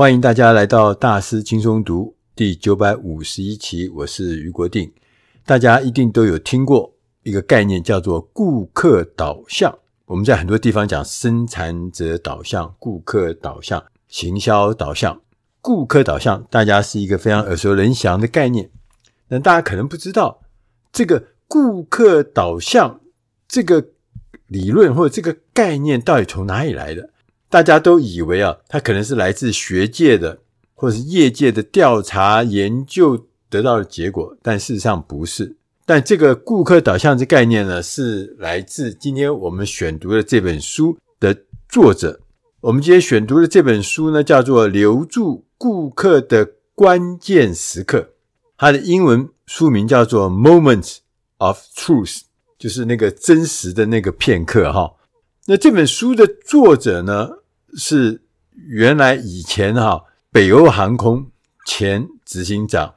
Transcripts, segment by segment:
欢迎大家来到大师轻松读第九百五十一期，我是余国定。大家一定都有听过一个概念，叫做顾客导向。我们在很多地方讲生产者导向、顾客导向、行销导向。顾客导向，大家是一个非常耳熟能详的概念。但大家可能不知道，这个顾客导向这个理论或者这个概念到底从哪里来的？大家都以为啊，它可能是来自学界的或者是业界的调查研究得到的结果，但事实上不是。但这个顾客导向这概念呢，是来自今天我们选读的这本书的作者。我们今天选读的这本书呢，叫做《留住顾客的关键时刻》，它的英文书名叫做《Moments of Truth》，就是那个真实的那个片刻哈。那这本书的作者呢，是原来以前哈北欧航空前执行长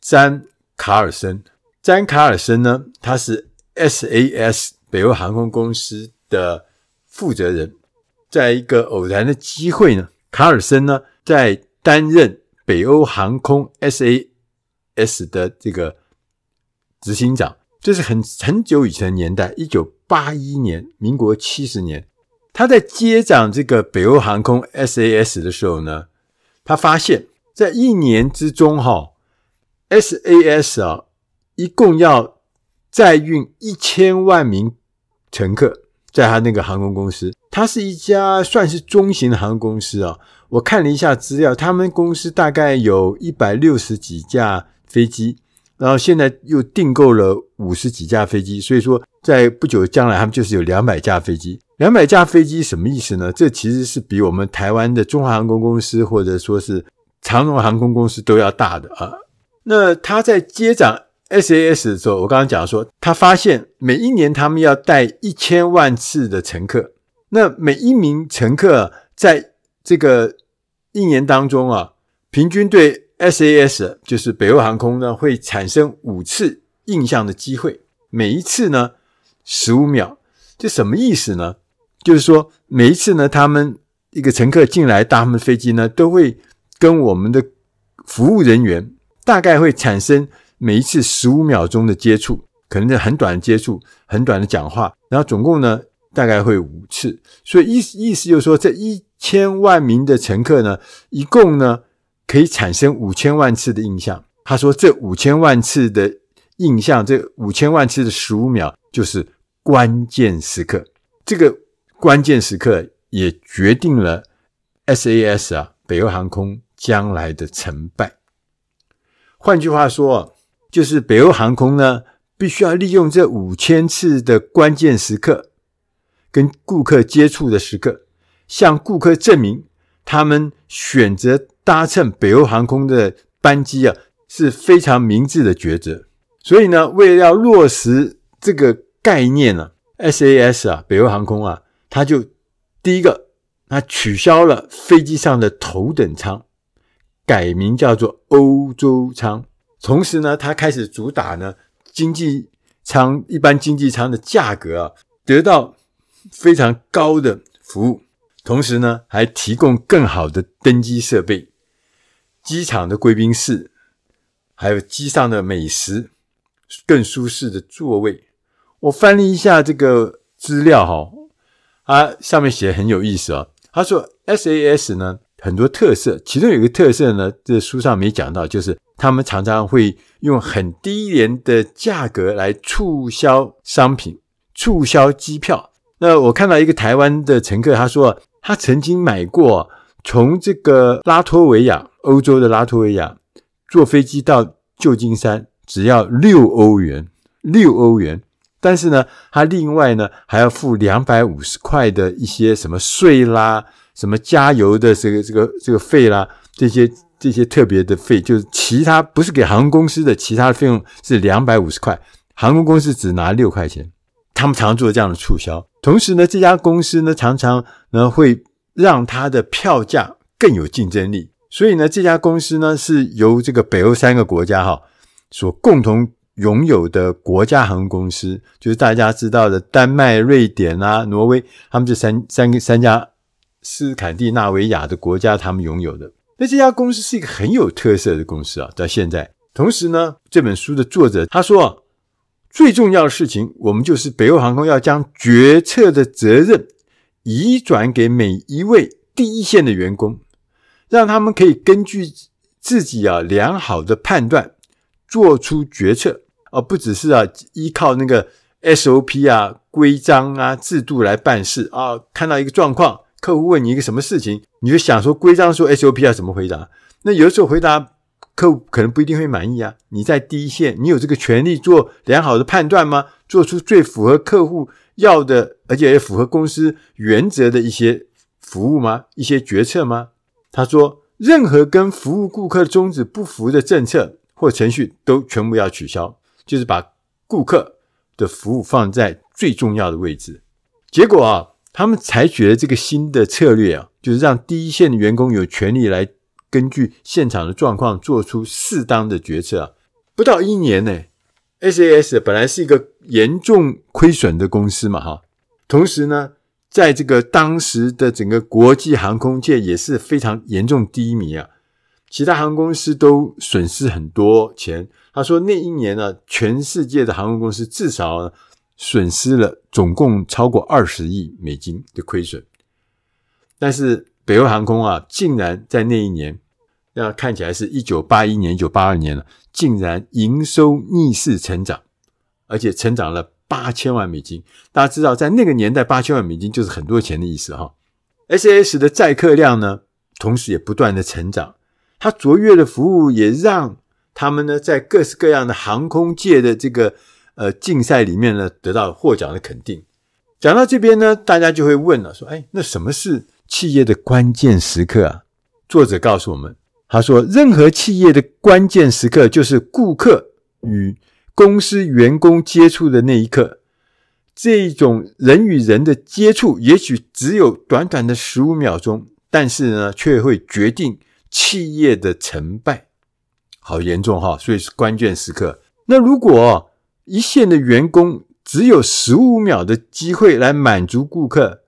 詹卡尔森。詹卡尔森呢，他是 SAS 北欧航空公司的负责人。在一个偶然的机会呢，卡尔森呢在担任北欧航空 SAS 的这个执行长，这是很很久以前的年代，一九八一年，民国七十年。他在接掌这个北欧航空 SAS 的时候呢，他发现，在一年之中，哈，SAS 啊，一共要载运一千万名乘客，在他那个航空公司，它是一家算是中型的航空公司啊。我看了一下资料，他们公司大概有一百六十几架飞机，然后现在又订购了五十几架飞机，所以说在不久将来，他们就是有两百架飞机。两百架飞机什么意思呢？这其实是比我们台湾的中华航空公司或者说是长荣航空公司都要大的啊。那他在接掌 SAS 的时候，我刚刚讲说，他发现每一年他们要带一千万次的乘客，那每一名乘客在这个一年当中啊，平均对 SAS 就是北欧航空呢会产生五次印象的机会，每一次呢十五秒，这什么意思呢？就是说，每一次呢，他们一个乘客进来搭他们飞机呢，都会跟我们的服务人员大概会产生每一次十五秒钟的接触，可能是很短的接触，很短的讲话，然后总共呢大概会五次。所以意思意思就是说，这一千万名的乘客呢，一共呢可以产生五千万次的印象。他说，这五千万次的印象，这五千万次的十五秒，就是关键时刻。这个。关键时刻也决定了 SAS 啊，北欧航空将来的成败。换句话说，就是北欧航空呢，必须要利用这五千次的关键时刻，跟顾客接触的时刻，向顾客证明他们选择搭乘北欧航空的班机啊，是非常明智的抉择。所以呢，为了要落实这个概念呢，SAS 啊，北欧航空啊。它就第一个，它取消了飞机上的头等舱，改名叫做欧洲舱。同时呢，它开始主打呢经济舱，一般经济舱的价格啊，得到非常高的服务。同时呢，还提供更好的登机设备、机场的贵宾室，还有机上的美食，更舒适的座位。我翻了一下这个资料哈。它上面写的很有意思哦。他说，SAS 呢很多特色，其中有一个特色呢，这书上没讲到，就是他们常常会用很低廉的价格来促销商品、促销机票。那我看到一个台湾的乘客，他说他曾经买过从这个拉脱维亚，欧洲的拉脱维亚坐飞机到旧金山，只要六欧元，六欧元。但是呢，他另外呢还要付两百五十块的一些什么税啦，什么加油的这个这个这个费啦，这些这些特别的费，就是其他不是给航空公司的，其他的费用是两百五十块，航空公司只拿六块钱。他们常常做这样的促销，同时呢，这家公司呢常常呢会让它的票价更有竞争力。所以呢，这家公司呢是由这个北欧三个国家哈所共同。拥有的国家航空公司，就是大家知道的丹麦、瑞典啊、挪威，他们这三三个三家斯堪的纳维亚的国家，他们拥有的。那这家公司是一个很有特色的公司啊，到现在。同时呢，这本书的作者他说，最重要的事情，我们就是北欧航空要将决策的责任移转给每一位第一线的员工，让他们可以根据自己啊良好的判断做出决策，而不只是啊依靠那个 SOP 啊规章啊制度来办事啊。看到一个状况，客户问你一个什么事情，你就想说规章说 SOP 要怎么回答，那有的时候回答。客户可能不一定会满意啊！你在第一线，你有这个权利做良好的判断吗？做出最符合客户要的，而且也符合公司原则的一些服务吗？一些决策吗？他说，任何跟服务顾客宗旨不符的政策或程序都全部要取消，就是把顾客的服务放在最重要的位置。结果啊，他们采取了这个新的策略啊，就是让第一线的员工有权利来。根据现场的状况做出适当的决策啊，不到一年呢，SAS 本来是一个严重亏损的公司嘛，哈，同时呢，在这个当时的整个国际航空界也是非常严重低迷啊，其他航空公司都损失很多钱。他说那一年呢，全世界的航空公司至少损失了总共超过二十亿美金的亏损，但是北欧航空啊，竟然在那一年。那看起来是一九八一年、一九八二年了，竟然营收逆势成长，而且成长了八千万美金。大家知道，在那个年代，八千万美金就是很多钱的意思哈。SAS 的载客量呢，同时也不断的成长，他卓越的服务也让他们呢，在各式各样的航空界的这个呃竞赛里面呢，得到获奖的肯定。讲到这边呢，大家就会问了，说：哎，那什么是企业的关键时刻啊？作者告诉我们。他说：“任何企业的关键时刻就是顾客与公司员工接触的那一刻。这种人与人的接触，也许只有短短的十五秒钟，但是呢，却会决定企业的成败。好严重哈！所以是关键时刻。那如果一线的员工只有十五秒的机会来满足顾客，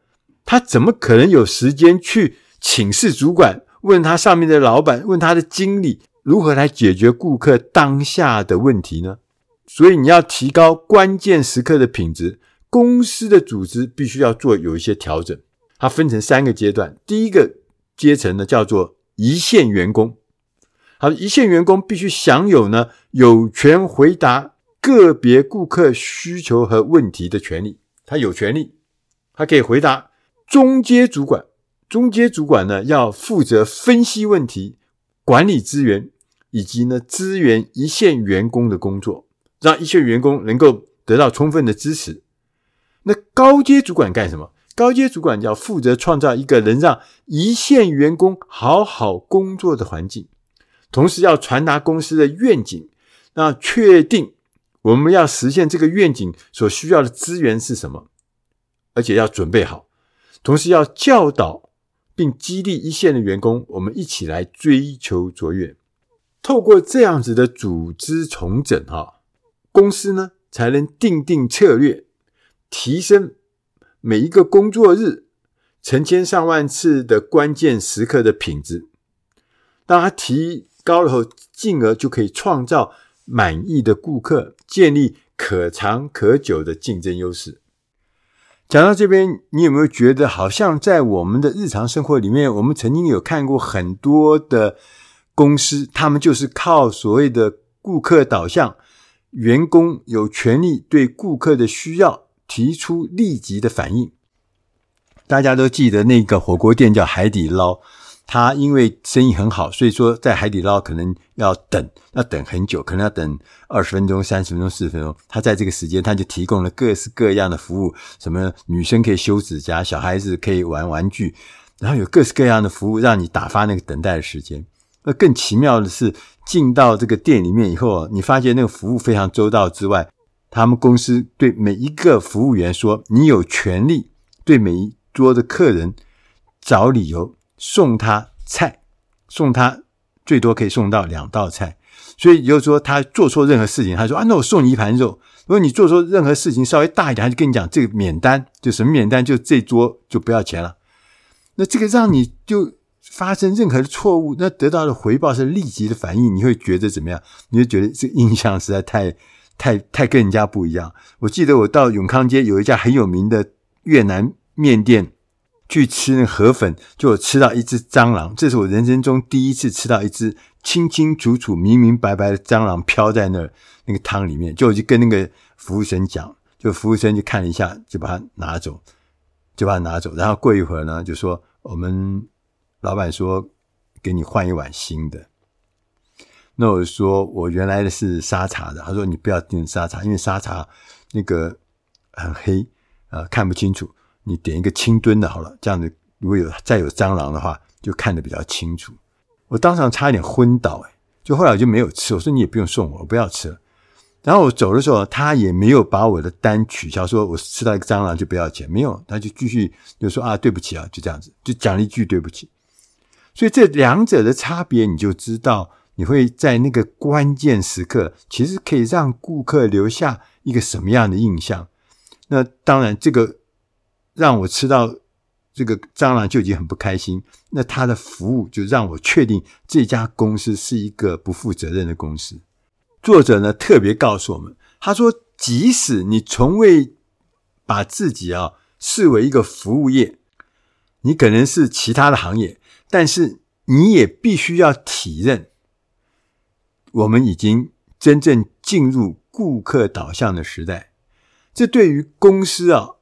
他怎么可能有时间去请示主管？”问他上面的老板，问他的经理如何来解决顾客当下的问题呢？所以你要提高关键时刻的品质，公司的组织必须要做有一些调整。它分成三个阶段，第一个阶层呢叫做一线员工，好，一线员工必须享有呢有权回答个别顾客需求和问题的权利，他有权利，他可以回答中阶主管。中阶主管呢，要负责分析问题、管理资源，以及呢支援一线员工的工作，让一线员工能够得到充分的支持。那高阶主管干什么？高阶主管要负责创造一个能让一线员工好好工作的环境，同时要传达公司的愿景，那确定我们要实现这个愿景所需要的资源是什么，而且要准备好，同时要教导。并激励一线的员工，我们一起来追求卓越。透过这样子的组织重整，哈，公司呢才能定定策略，提升每一个工作日成千上万次的关键时刻的品质。当它提高了后，进而就可以创造满意的顾客，建立可长可久的竞争优势。讲到这边，你有没有觉得好像在我们的日常生活里面，我们曾经有看过很多的公司，他们就是靠所谓的顾客导向，员工有权利对顾客的需要提出立即的反应。大家都记得那个火锅店叫海底捞。他因为生意很好，所以说在海底捞可能要等，要等很久，可能要等二十分钟、三十分钟、四十分钟。他在这个时间，他就提供了各式各样的服务，什么女生可以修指甲，小孩子可以玩玩具，然后有各式各样的服务，让你打发那个等待的时间。那更奇妙的是，进到这个店里面以后，你发现那个服务非常周到之外，他们公司对每一个服务员说，你有权利对每一桌的客人找理由。送他菜，送他最多可以送到两道菜，所以也就是说他做错任何事情，他说啊，那我送你一盘肉。如果你做错任何事情稍微大一点，他就跟你讲这个免单，就什么免单，就这桌就不要钱了。那这个让你就发生任何的错误，那得到的回报是立即的反应，你会觉得怎么样？你会觉得这印象实在太、太、太跟人家不一样。我记得我到永康街有一家很有名的越南面店去吃那河粉，就吃到一只蟑螂，这是我人生中第一次吃到一只清清楚楚、明明白白的蟑螂飘在那那个汤里面，就我就跟那个服务生讲，就服务生就看了一下，就把它拿走，就把它拿走，然后过一会儿呢，就说我们。老板说：“给你换一碗新的。”那我说：“我原来的是沙茶的。”他说：“你不要点沙茶，因为沙茶那个很黑啊，呃，看不清楚。你点一个清炖的好了，这样子如果有再有蟑螂的话，就看得比较清楚。”我当场差一点昏倒，哎，就后来我就没有吃。我说：“你也不用送我，我不要吃了。”然后我走的时候，他也没有把我的单取消，说我吃到一个蟑螂就不要钱，没有，他就继续就说：“啊，对不起啊，就这样子，就讲了一句对不起。”所以这两者的差别，你就知道你会在那个关键时刻，其实可以让顾客留下一个什么样的印象。那当然，这个让我吃到这个蟑螂就已经很不开心。那他的服务就让我确定这家公司是一个不负责任的公司。作者呢特别告诉我们，他说，即使你从未把自己啊视为一个服务业，你可能是其他的行业。但是你也必须要体认，我们已经真正进入顾客导向的时代。这对于公司啊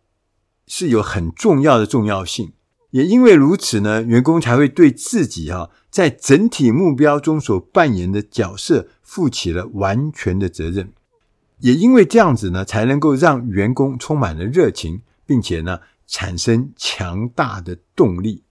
是有很重要的重要性。也因为如此呢，员工才会对自己啊在整体目标中所扮演的角色负起了完全的责任。也因为这样子呢，才能够让员工充满了热情，并且呢产生强大的动力。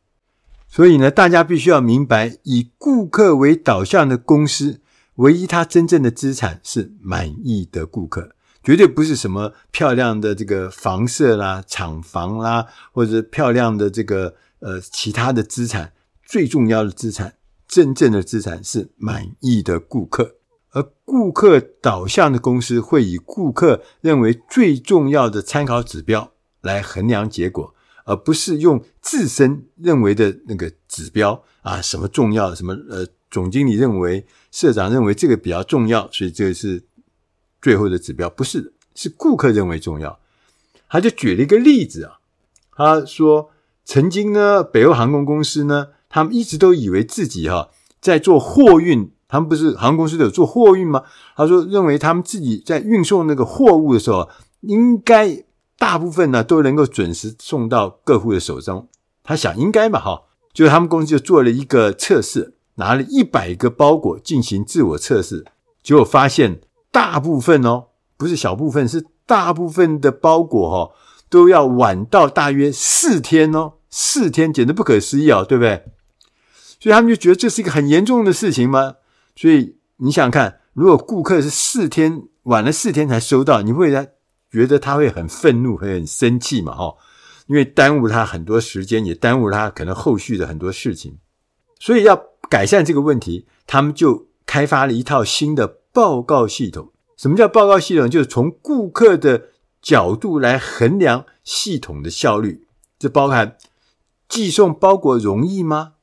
所以呢，大家必须要明白，以顾客为导向的公司，唯一他真正的资产是满意的顾客，绝对不是什么漂亮的这个房舍啦、厂房啦，或者漂亮的这个呃其他的资产。最重要的资产，真正的资产是满意的顾客。而顾客导向的公司会以顾客认为最重要的参考指标来衡量结果。而不是用自身认为的那个指标啊，什么重要，什么呃，总经理认为，社长认为这个比较重要，所以这个是最后的指标，不是的，是顾客认为重要。他就举了一个例子啊，他说曾经呢，北欧航空公司呢，他们一直都以为自己哈、在做货运，他们不是航空公司都有做货运吗？他说认为他们自己在运送那个货物的时候，应该。大部分呢都能够准时送到客户的手中，他想应该嘛哈，就他们公司就做了一个测试，拿了一百个包裹进行自我测试，结果发现大部分哦，不是小部分，是大部分的包裹哈都要晚到大约四天哦，四天简直不可思议哦，对不对？所以他们就觉得这是一个很严重的事情吗？所以你想看，如果顾客是四天晚了四天才收到，你会？觉得他会很愤怒，会很生气嘛？哈，因为耽误他很多时间，也耽误他可能后续的很多事情。所以要改善这个问题，他们就开发了一套新的报告系统。什么叫报告系统？就是从顾客的角度来衡量系统的效率。这包含寄送包裹容易吗？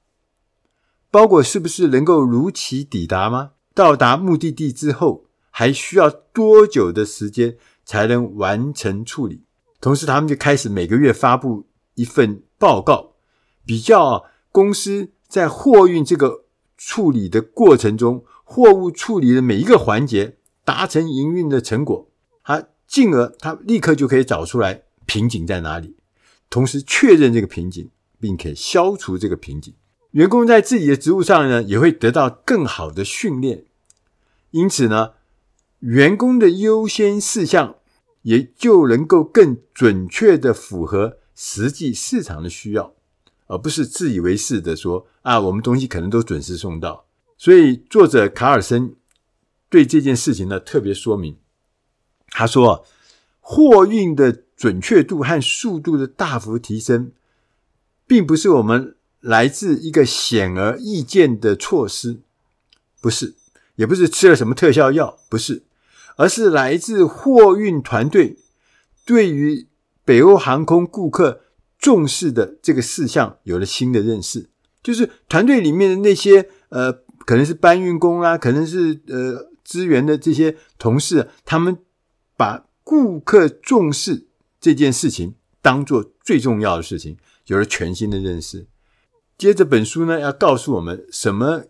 包裹是不是能够如期抵达吗？到达目的地之后还需要多久的时间？才能完成处理。同时，他们就开始每个月发布一份报告，比较公司在货运这个处理的过程中，货物处理的每一个环节达成营运的成果，他进而他立刻就可以找出来瓶颈在哪里，同时确认这个瓶颈，并且消除这个瓶颈。员工在自己的职务上呢，也会得到更好的训练。因此呢，员工的优先事项。也就能够更准确的符合实际市场的需要，而不是自以为是的说啊，我们东西可能都准时送到。所以作者卡尔森对这件事情呢特别说明，他说，货运的准确度和速度的大幅提升，并不是我们来自一个显而易见的措施，不是，也不是吃了什么特效药，不是。而是来自货运团队对于北欧航空顾客重视的这个事项有了新的认识，就是团队里面的那些呃，可能是搬运工啦，可能是呃资源的这些同事，他们把顾客重视这件事情当做最重要的事情，有了全新的认识。接着本书呢，要告诉我们什么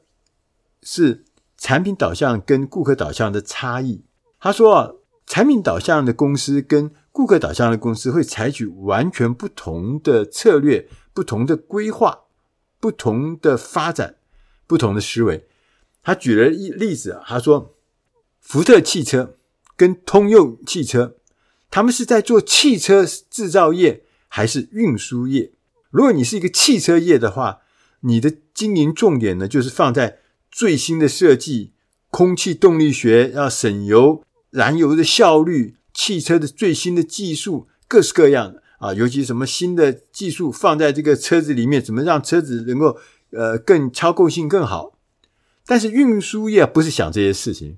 是产品导向跟顾客导向的差异。他说啊，产品导向的公司跟顾客导向的公司会采取完全不同的策略、不同的规划、不同的发展、不同的思维。他举了一例子啊，他说，福特汽车跟通用汽车，他们是在做汽车制造业还是运输业？如果你是一个汽车业的话，你的经营重点呢，就是放在最新的设计、空气动力学要省油、燃油的效率。汽车的最新的技术，各式各样的啊，尤其什么新的技术放在这个车子里面，怎么让车子能够呃更操控性更好？但是运输业不是想这些事情，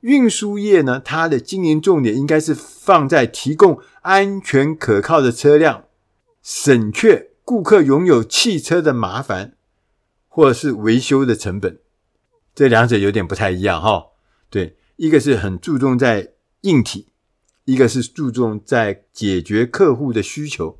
运输业呢，它的经营重点应该是放在提供安全可靠的车辆，省却顾客拥有汽车的麻烦或者是维修的成本。这两者有点不太一样哈。对，一个是很注重在硬体。一个是注重在解决客户的需求。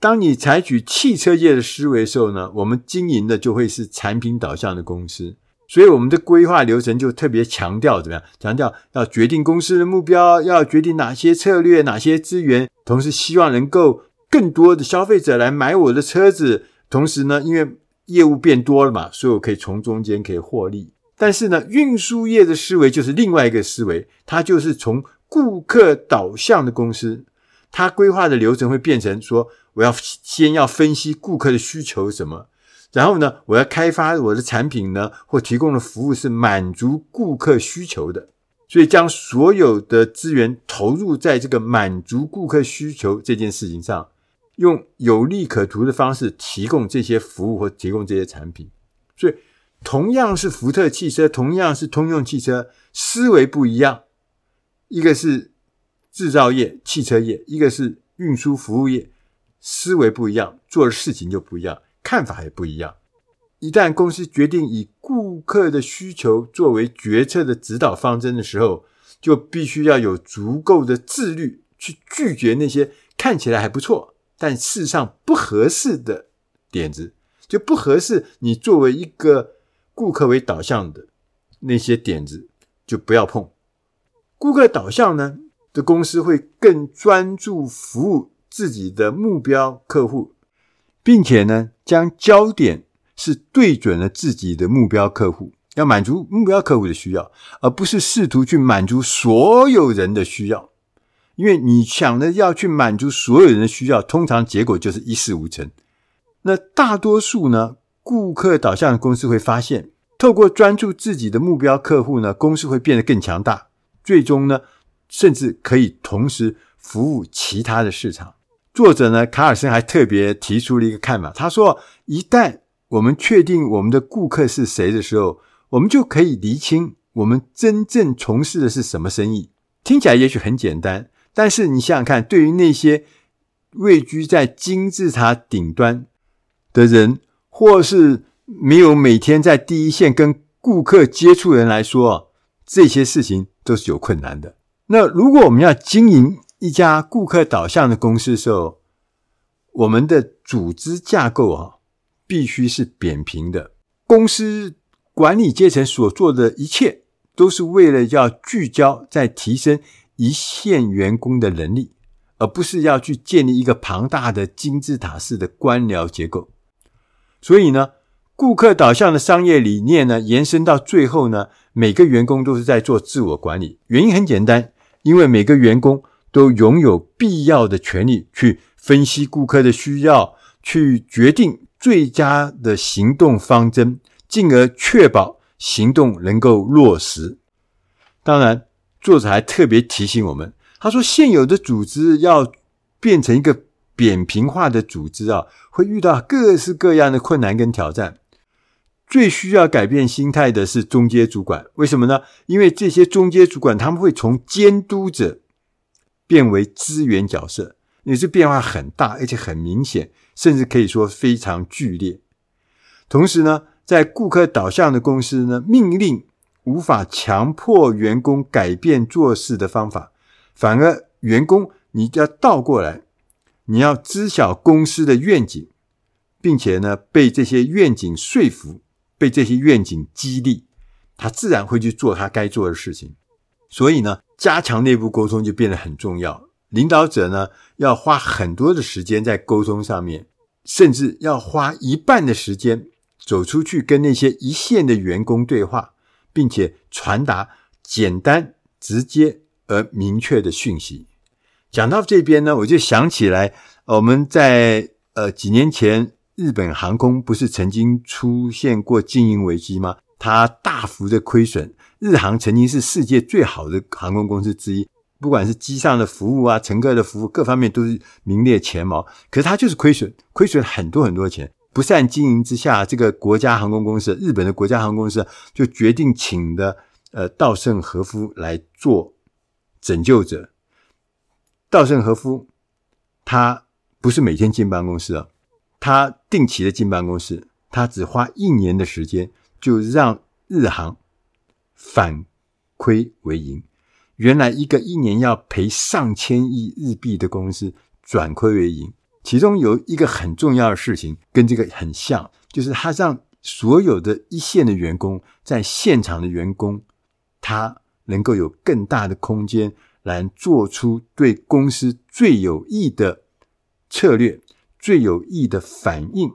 当你采取汽车业的思维时候呢，我们经营的就会是产品导向的公司，所以我们的规划流程就特别强调怎么样？强调要决定公司的目标，要决定哪些策略、哪些资源，同时希望能够更多的消费者来买我的车子。同时呢，因为业务变多了嘛，所以我可以从中间可以获利。但是呢，运输业的思维就是另外一个思维，它就是从顾客导向的公司，它规划的流程会变成说：我要先要分析顾客的需求什么，然后呢，我要开发我的产品呢，或提供的服务是满足顾客需求的。所以，将所有的资源投入在这个满足顾客需求这件事情上，用有利可图的方式提供这些服务或提供这些产品。所以，同样是福特汽车，同样是通用汽车，思维不一样。一个是制造业、汽车业，一个是运输服务业，思维不一样，做的事情就不一样，看法也不一样。一旦公司决定以顾客的需求作为决策的指导方针的时候，就必须要有足够的自律，去拒绝那些看起来还不错，但事实上不合适的点子，就不合适你作为一个顾客为导向的那些点子，就不要碰。顾客导向呢的公司会更专注服务自己的目标客户，并且呢将焦点是对准了自己的目标客户，要满足目标客户的需要，而不是试图去满足所有人的需要。因为你想的要去满足所有人的需要，通常结果就是一事无成。那大多数呢顾客导向的公司会发现，透过专注自己的目标客户呢，公司会变得更强大。最终呢，甚至可以同时服务其他的市场。作者呢，卡尔森还特别提出了一个看法，他说：“一旦我们确定我们的顾客是谁的时候，我们就可以厘清我们真正从事的是什么生意。”听起来也许很简单，但是你想想看，对于那些位居在金字塔顶端的人，或是没有每天在第一线跟顾客接触的人来说，这些事情。都是有困难的。那如果我们要经营一家顾客导向的公司的时候，我们的组织架构啊，必须是扁平的。公司管理阶层所做的一切，都是为了要聚焦在提升一线员工的能力，而不是要去建立一个庞大的金字塔式的官僚结构。所以呢，顾客导向的商业理念呢，延伸到最后呢，每个员工都是在做自我管理。原因很简单，因为每个员工都拥有必要的权利去分析顾客的需要，去决定最佳的行动方针，进而确保行动能够落实。当然，作者还特别提醒我们，他说，现有的组织要变成一个扁平化的组织啊，会遇到各式各样的困难跟挑战。最需要改变心态的是中阶主管，为什么呢？因为这些中阶主管他们会从监督者变为资源角色，也是变化很大，而且很明显，甚至可以说非常剧烈。同时呢，在顾客导向的公司呢，命令无法强迫员工改变做事的方法，反而员工你要倒过来，你要知晓公司的愿景，并且呢，被这些愿景说服，被这些愿景激励，他自然会去做他该做的事情。所以呢，加强内部沟通就变得很重要。领导者呢，要花很多的时间在沟通上面，甚至要花一半的时间走出去跟那些一线的员工对话。并且传达简单、直接而明确的讯息。讲到这边呢，我就想起来，我们在呃几年前，日本航空不是曾经出现过经营危机吗？它大幅的亏损。日航曾经是世界最好的航空公司之一，不管是机上的服务啊、乘客的服务，各方面都是名列前茅。可是它就是亏损，亏损很多很多钱。不善经营之下，这个国家航空公司，日本的国家航空公司就决定请的呃稻盛和夫来做拯救者。稻盛和夫他不是每天进办公室啊，他定期的进办公室，他只花一年的时间就让日航反亏为盈。原来一个一年要赔上千亿日币的公司转亏为盈。其中有一个很重要的事情，跟这个很像，就是他让所有的一线的员工，在现场的员工，他能够有更大的空间来做出对公司最有益的策略、最有益的反应。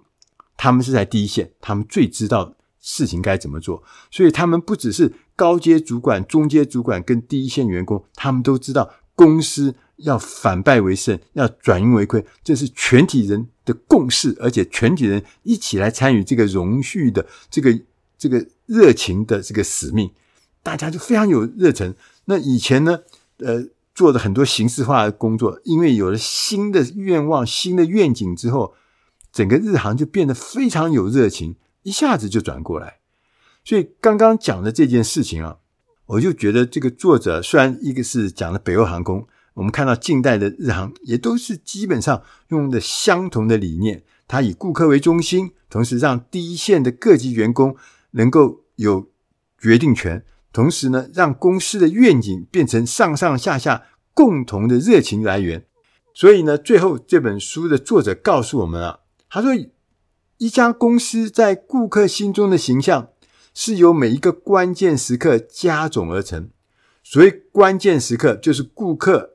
他们是在第一线，他们最知道事情该怎么做，所以他们不只是高阶主管、中阶主管跟第一线员工，他们都知道公司。要反败为胜，要转盈为亏，这是全体人的共识，而且全体人一起来参与这个荣誉的这个这个热情的这个使命，大家就非常有热忱。那以前呢，呃，做的很多形式化的工作，因为有了新的愿望、新的愿景之后，整个日航就变得非常有热情，一下子就转过来。所以刚刚讲的这件事情啊，我就觉得这个作者虽然一个是讲了北欧航空。我们看到近代的日航也都是基本上用的相同的理念，它以顾客为中心，同时让第一线的各级员工能够有决定权，同时呢，让公司的愿景变成上上下下共同的热情来源。所以呢，最后这本书的作者告诉我们啊，他说，一家公司在顾客心中的形象是由每一个关键时刻加总而成。所谓关键时刻，就是顾客。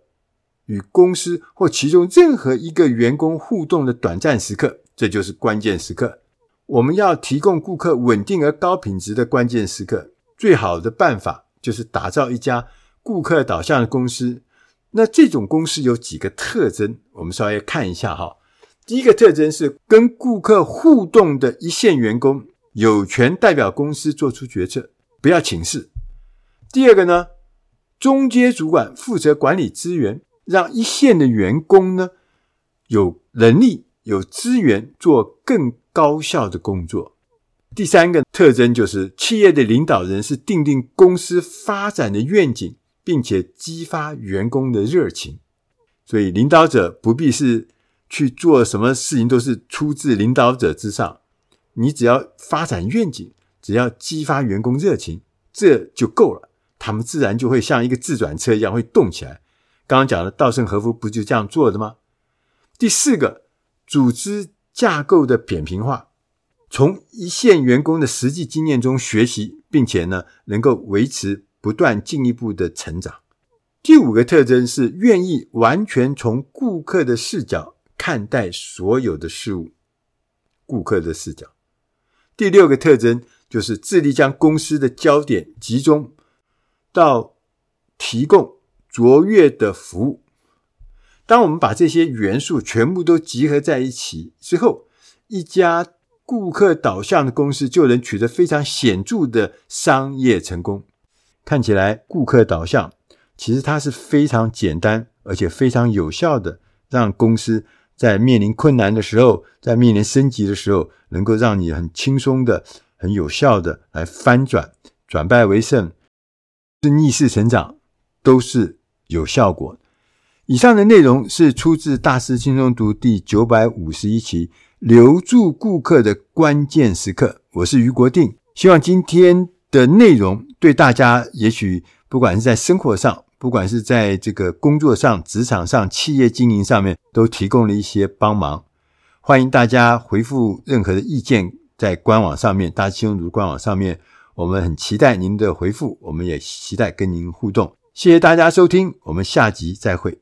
与公司或其中任何一个员工互动的短暂时刻，这就是关键时刻。我们要提供顾客稳定而高品质的关键时刻，最好的办法就是打造一家顾客导向的公司。那这种公司有几个特征，我们稍微看一下哈。第一个特征是跟顾客互动的一线员工有权代表公司做出决策，不要请示。第二个呢，中阶主管负责管理资源。让一线的员工呢，有能力、有资源做更高效的工作。第三个特征就是，企业的领导人是定定公司发展的愿景，并且激发员工的热情。所以，领导者不必是去做什么事情都是出自领导者之上，你只要发展愿景，只要激发员工热情，这就够了。他们自然就会像一个自转车一样会动起来。刚刚讲的稻盛和夫不就这样做的吗？第四个，组织架构的扁平化，从一线员工的实际经验中学习，并且呢，能够维持不断进一步的成长。第五个特征是愿意完全从顾客的视角看待所有的事物，顾客的视角。第六个特征就是致力将公司的焦点集中到提供。卓越的服务。当我们把这些元素全部都集合在一起之后，一家顾客导向的公司就能取得非常显著的商业成功。看起来，顾客导向其实它是非常简单而且非常有效的，让公司在面临困难的时候，在面临升级的时候，能够让你很轻松的、很有效的来翻转、转败为胜，是逆势成长，都是。有效果。以上的内容是出自《大师轻松读》第九百五十一期，留住顾客的关键时刻。我是于国定，希望今天的内容对大家，也许不管是在生活上，不管是在这个工作上、职场上、企业经营上面，都提供了一些帮忙。欢迎大家回复任何的意见，在官网上面，大师轻松读官网上面，我们很期待您的回复，我们也期待跟您互动。谢谢大家收听，我们下集再会。